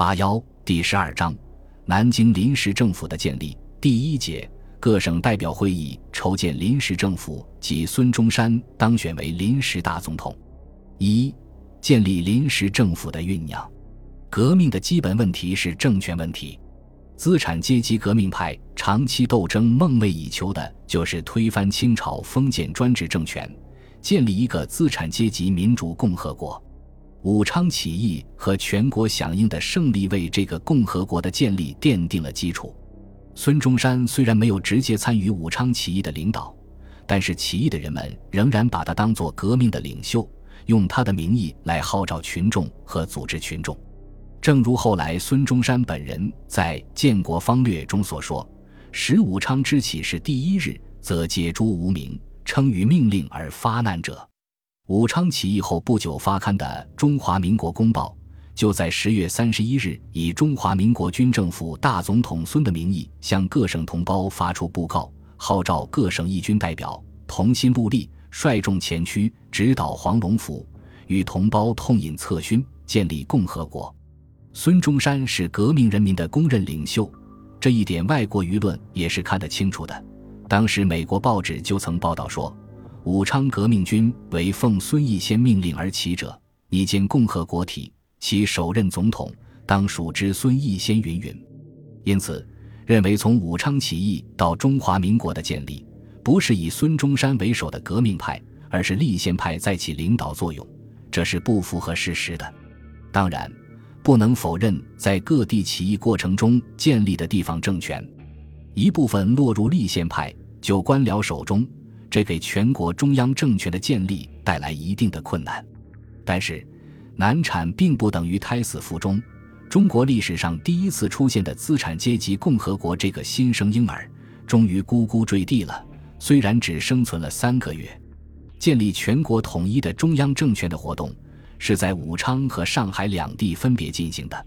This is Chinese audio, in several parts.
八幺第十二章，南京临时政府的建立。第一节，各省代表会议筹建临时政府及孙中山当选为临时大总统。一、建立临时政府的酝酿。革命的基本问题是政权问题。资产阶级革命派长期斗争梦寐以求的就是推翻清朝封建专制政权，建立一个资产阶级民主共和国。武昌起义和全国响应的胜利为这个共和国的建立奠定了基础。孙中山虽然没有直接参与武昌起义的领导，但是起义的人们仍然把他当作革命的领袖，用他的名义来号召群众和组织群众。正如后来孙中山本人在《建国方略》中所说：“使武昌之起是第一日，则解诸无名，称于命令而发难者。”武昌起义后不久发刊的《中华民国公报》，就在十月三十一日以中华民国军政府大总统孙的名义，向各省同胞发出布告，号召各省义军代表同心戮力，率众前驱，直捣黄龙府，与同胞痛饮策勋，建立共和国。孙中山是革命人民的公认领袖，这一点外国舆论也是看得清楚的。当时美国报纸就曾报道说。武昌革命军为奉孙逸仙命令而起者，拟建共和国体，其首任总统当属之孙逸仙云云。因此，认为从武昌起义到中华民国的建立，不是以孙中山为首的革命派，而是立宪派在起领导作用，这是不符合事实的。当然，不能否认在各地起义过程中建立的地方政权，一部分落入立宪派就官僚手中。这给全国中央政权的建立带来一定的困难，但是难产并不等于胎死腹中。中国历史上第一次出现的资产阶级共和国这个新生婴儿，终于咕咕坠地了。虽然只生存了三个月，建立全国统一的中央政权的活动是在武昌和上海两地分别进行的。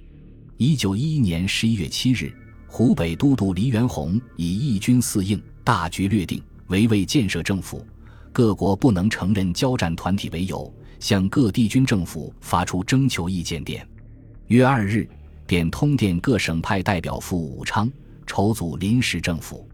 一九一一年十一月七日，湖北都督黎元洪以义军四应，大局略定。为为建设政府，各国不能承认交战团体为由，向各地军政府发出征求意见电。约二日，便通电各省派代表赴武昌筹组临时政府。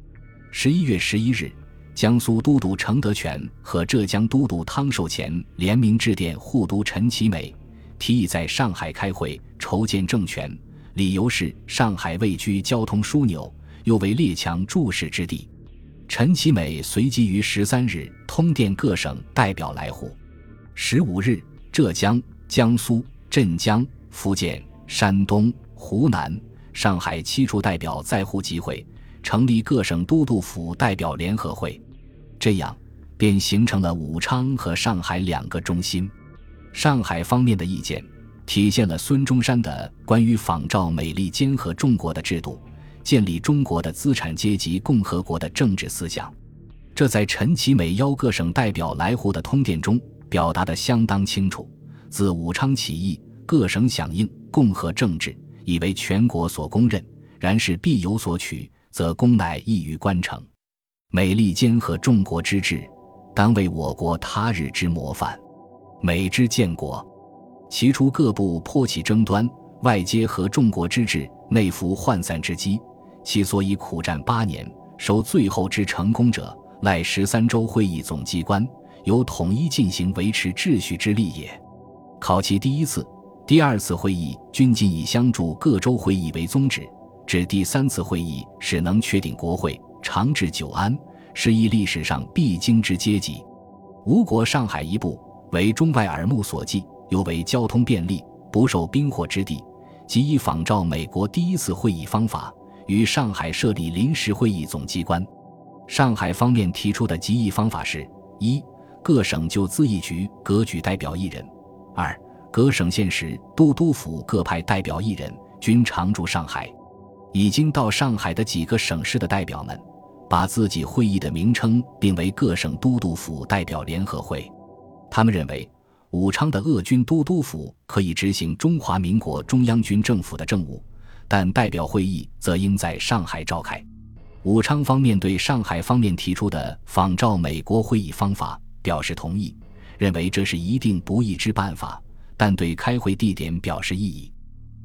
十一月十一日，江苏都督程德全和浙江都督汤寿乾联名致电护都陈其美，提议在上海开会筹建政权，理由是上海位居交通枢纽，又为列强注视之地。陈其美随即于十三日通电各省代表来沪。十五日，浙江、江苏、镇江、福建、山东、湖南、上海七处代表在沪集会，成立各省都督府代表联合会。这样，便形成了武昌和上海两个中心。上海方面的意见，体现了孙中山的关于仿照美利坚合众国的制度。建立中国的资产阶级共和国的政治思想，这在陈其美邀各省代表来沪的通电中表达得相当清楚。自武昌起义，各省响应共和政治，已为全国所公认。然是必有所取，则功乃易于关成。美利坚合众国之治，当为我国他日之模范。美之建国，其初各部颇起争端，外接合众国之治，内服涣散之机。其所以苦战八年，收最后之成功者，赖十三州会议总机关有统一进行维持秩序之力也。考其第一次、第二次会议均仅以相助各州会议为宗旨，至第三次会议使能确定国会长治久安，是一历史上必经之阶级。吴国上海一部为中外耳目所记，又为交通便利，不受兵祸之地，即以仿照美国第一次会议方法。于上海设立临时会议总机关。上海方面提出的集议方法是：一、各省就自议局各举代表一人；二、各省县市都督府各派代表一人，均常驻上海。已经到上海的几个省市的代表们，把自己会议的名称定为各省都督府代表联合会。他们认为，武昌的鄂军都督府可以执行中华民国中央军政府的政务。但代表会议则应在上海召开。武昌方面对上海方面提出的仿照美国会议方法表示同意，认为这是一定不易之办法，但对开会地点表示异议。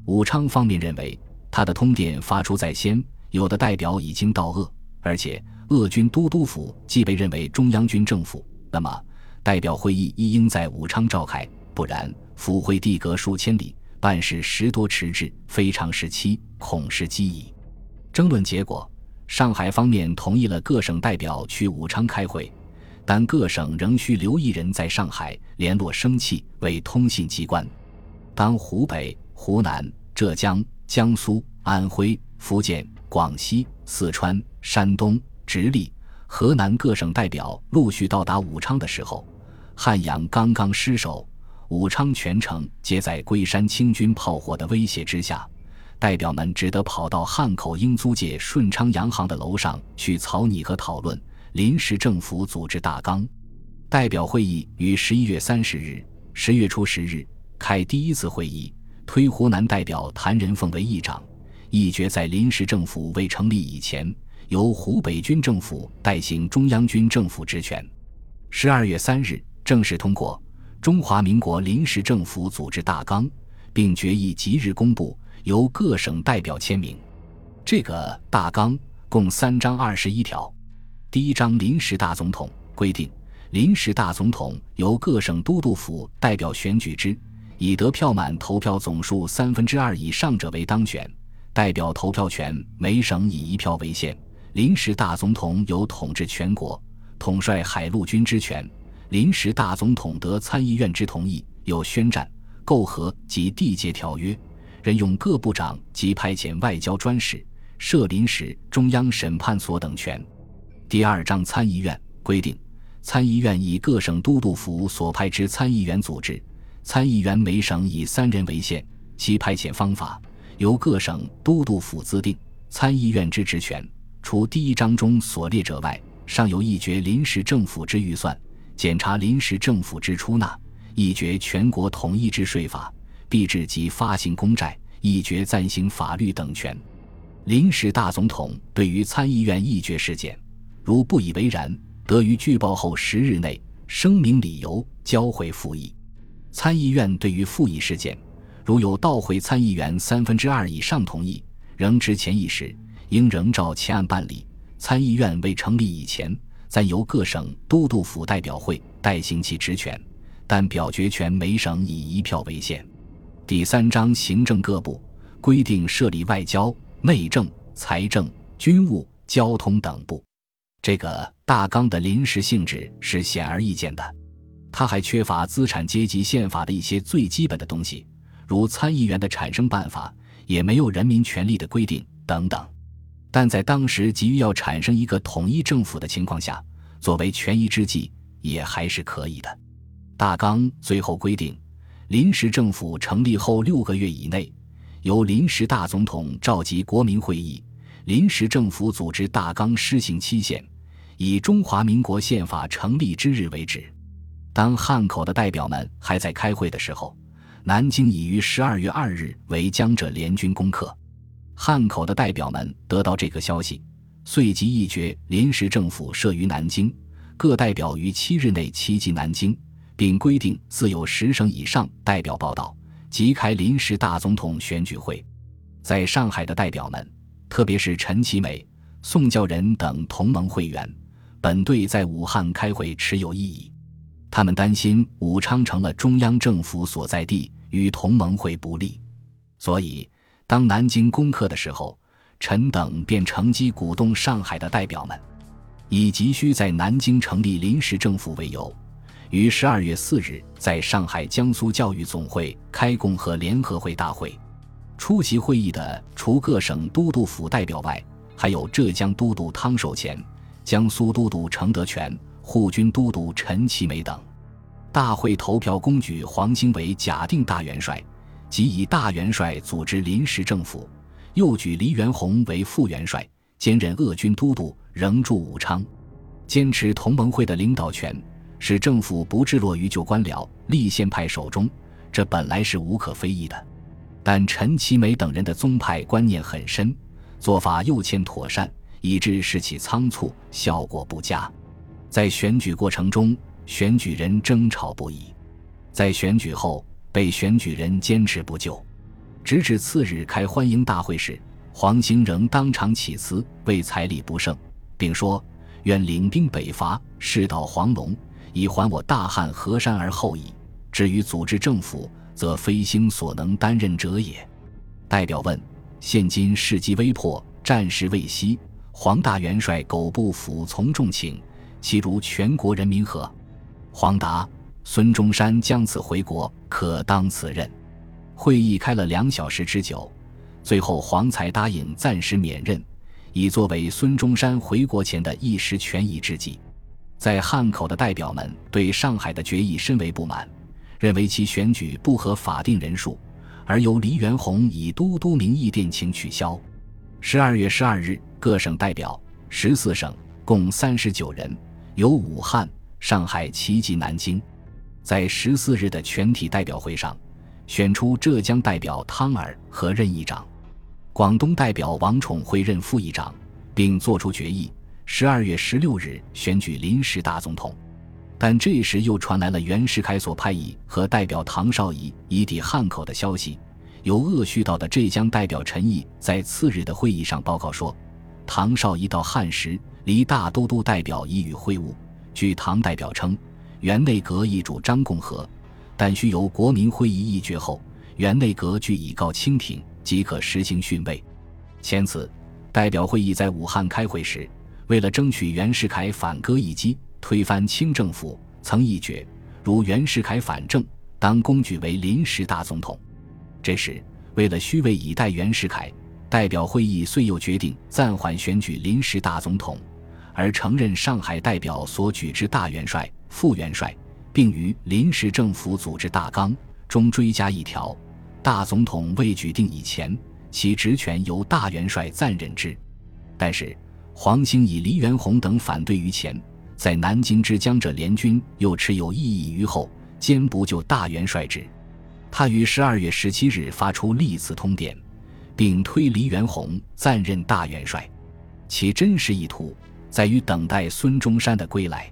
武昌方面认为，他的通电发出在先，有的代表已经到鄂，而且鄂军都督府既被认为中央军政府，那么代表会议亦应在武昌召开，不然府会地隔数千里，办事时多迟滞，非常时期，恐失机矣。争论结果，上海方面同意了各省代表去武昌开会，但各省仍需留一人在上海联络生气为通信机关。当湖北。湖南、浙江、江苏、安徽、福建、广西、四川、山东、直隶、河南各省代表陆续到达武昌的时候，汉阳刚刚失守，武昌全城皆在龟山清军炮火的威胁之下，代表们只得跑到汉口英租界顺昌洋行的楼上去草拟和讨论临时政府组织大纲。代表会议于十一月三十日、十月初十日开第一次会议。推湖南代表谭仁凤为议长，议决在临时政府未成立以前，由湖北军政府代行中央军政府职权。十二月三日正式通过《中华民国临时政府组织大纲》，并决议即日公布，由各省代表签名。这个大纲共三章二十一条。第一章临时大总统规定，临时大总统由各省都督府代表选举之。以得票满投票总数三分之二以上者为当选，代表投票权每省以一票为限。临时大总统有统治全国、统帅海陆军之权。临时大总统得参议院之同意，有宣战、媾和及缔结条约，任用各部长及派遣外交专使，设临时中央审判所等权。第二章参议院规定，参议院以各省都督府所派之参议员组织。参议员每省以三人为限，其派遣方法由各省都督府自定。参议院之职权，除第一章中所列者外，尚有一决临时政府之预算，检查临时政府之出纳，议决全国统一之税法，币制及发行公债，议决暂行法律等权。临时大总统对于参议院议决事件，如不以为然，得于据报后十日内声明理由，交回复议。参议院对于复议事件，如有到回参议员三分之二以上同意，仍执前议时，应仍照前案办理。参议院未成立以前，暂由各省都督府代表会代行其职权，但表决权每省以一票为限。第三章行政各部规定设立外交、内政、财政、军务、交通等部。这个大纲的临时性质是显而易见的。它还缺乏资产阶级宪法的一些最基本的东西，如参议员的产生办法，也没有人民权利的规定等等。但在当时急于要产生一个统一政府的情况下，作为权宜之计，也还是可以的。大纲最后规定，临时政府成立后六个月以内，由临时大总统召集国民会议，临时政府组织大纲施行期限，以中华民国宪法成立之日为止。当汉口的代表们还在开会的时候，南京已于十二月二日为江浙联军攻克。汉口的代表们得到这个消息，遂即议决临时政府设于南京，各代表于七日内齐集南京，并规定自有十省以上代表报道，即开临时大总统选举会。在上海的代表们，特别是陈其美、宋教仁等同盟会员，本对在武汉开会持有异议。他们担心武昌成了中央政府所在地，与同盟会不利，所以当南京攻克的时候，陈等便乘机鼓动上海的代表们，以急需在南京成立临时政府为由，于十二月四日在上海江苏教育总会开共和联合会大会。出席会议的除各省都督府代表外，还有浙江都督汤守乾、江苏都督程德全。护军都督陈其美等，大会投票公举黄兴为假定大元帅，即以大元帅组织临时政府；又举黎元洪为副元帅，兼任鄂军都督，仍驻武昌，坚持同盟会的领导权，使政府不至落于旧官僚立宪派手中。这本来是无可非议的，但陈其美等人的宗派观念很深，做法又欠妥善，以致事起仓促，效果不佳。在选举过程中，选举人争吵不已；在选举后，被选举人坚持不就。直至次日开欢迎大会时，黄兴仍当场起辞，为财礼不胜，并说：“愿领兵北伐，势导黄龙，以还我大汉河山而后已。至于组织政府，则非兴所能担任者也。”代表问：“现今事机危迫，战事未息，黄大元帅苟不服从众请，其如全国人民何？”黄答：“孙中山将此回国，可当此任。”会议开了两小时之久，最后黄才答应暂时免任，以作为孙中山回国前的一时权宜之计。在汉口的代表们对上海的决议深为不满，认为其选举不合法定人数，而由黎元洪以都督名义电请取消。十二月十二日，各省代表十四省共三十九人，由武汉、上海齐集南京，在十四日的全体代表会上。选出浙江代表汤尔和任议长，广东代表王宠会任副议长，并作出决议。十二月十六日选举临时大总统，但这时又传来了袁世凯所派役和代表唐绍仪已抵汉口的消息。由鄂叙道的浙江代表陈毅在次日的会议上报告说，唐绍仪到汉时，离大都督代表已与会晤。据唐代表称，原内阁议主张共和。但需由国民会议议决后，原内阁据以告清廷，即可实行训位。前次代表会议在武汉开会时，为了争取袁世凯反戈一击，推翻清政府，曾议决：如袁世凯反正，当公举为临时大总统。这时，为了虚位以待袁世凯，代表会议遂又决定暂缓选举临时大总统，而承认上海代表所举之大元帅、副元帅。并于临时政府组织大纲中追加一条：大总统未举定以前，其职权由大元帅暂任之。但是黄兴以黎元洪等反对于前，在南京之江浙联军又持有异议于后，坚不就大元帅职。他于十二月十七日发出历次通电，并推黎元洪暂任大元帅。其真实意图在于等待孙中山的归来。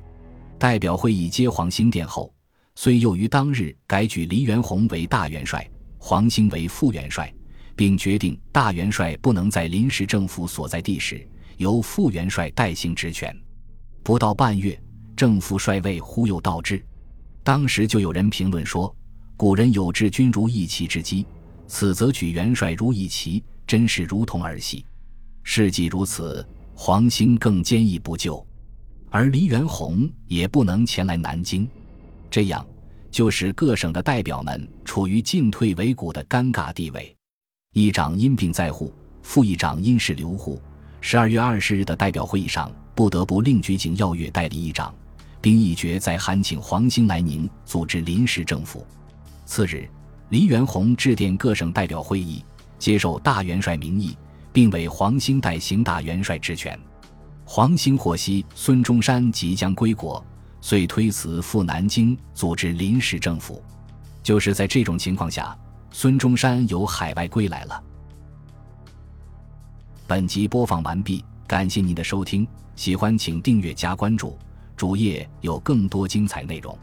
代表会议接黄兴电后，虽又于当日改举黎元洪为大元帅，黄兴为副元帅，并决定大元帅不能在临时政府所在地时由副元帅代行职权。不到半月，正副帅位忽又倒置。当时就有人评论说：“古人有治军如弈棋之机，此则举元帅如弈棋，真是如同儿戏。”事既如此，黄兴更坚毅不就。而黎元洪也不能前来南京，这样就使各省的代表们处于进退维谷的尴尬地位。议长因病在沪，副议长因事留沪。十二月二十日的代表会议上，不得不另举景耀月代理议长，并议决再函请黄兴来宁组织临时政府。次日，黎元洪致电各省代表会议，接受大元帅名义，并委黄兴代行大元帅职权。黄兴获悉孙中山即将归国，遂推辞赴南京组织临时政府。就是在这种情况下，孙中山由海外归来了。本集播放完毕，感谢您的收听，喜欢请订阅加关注，主页有更多精彩内容。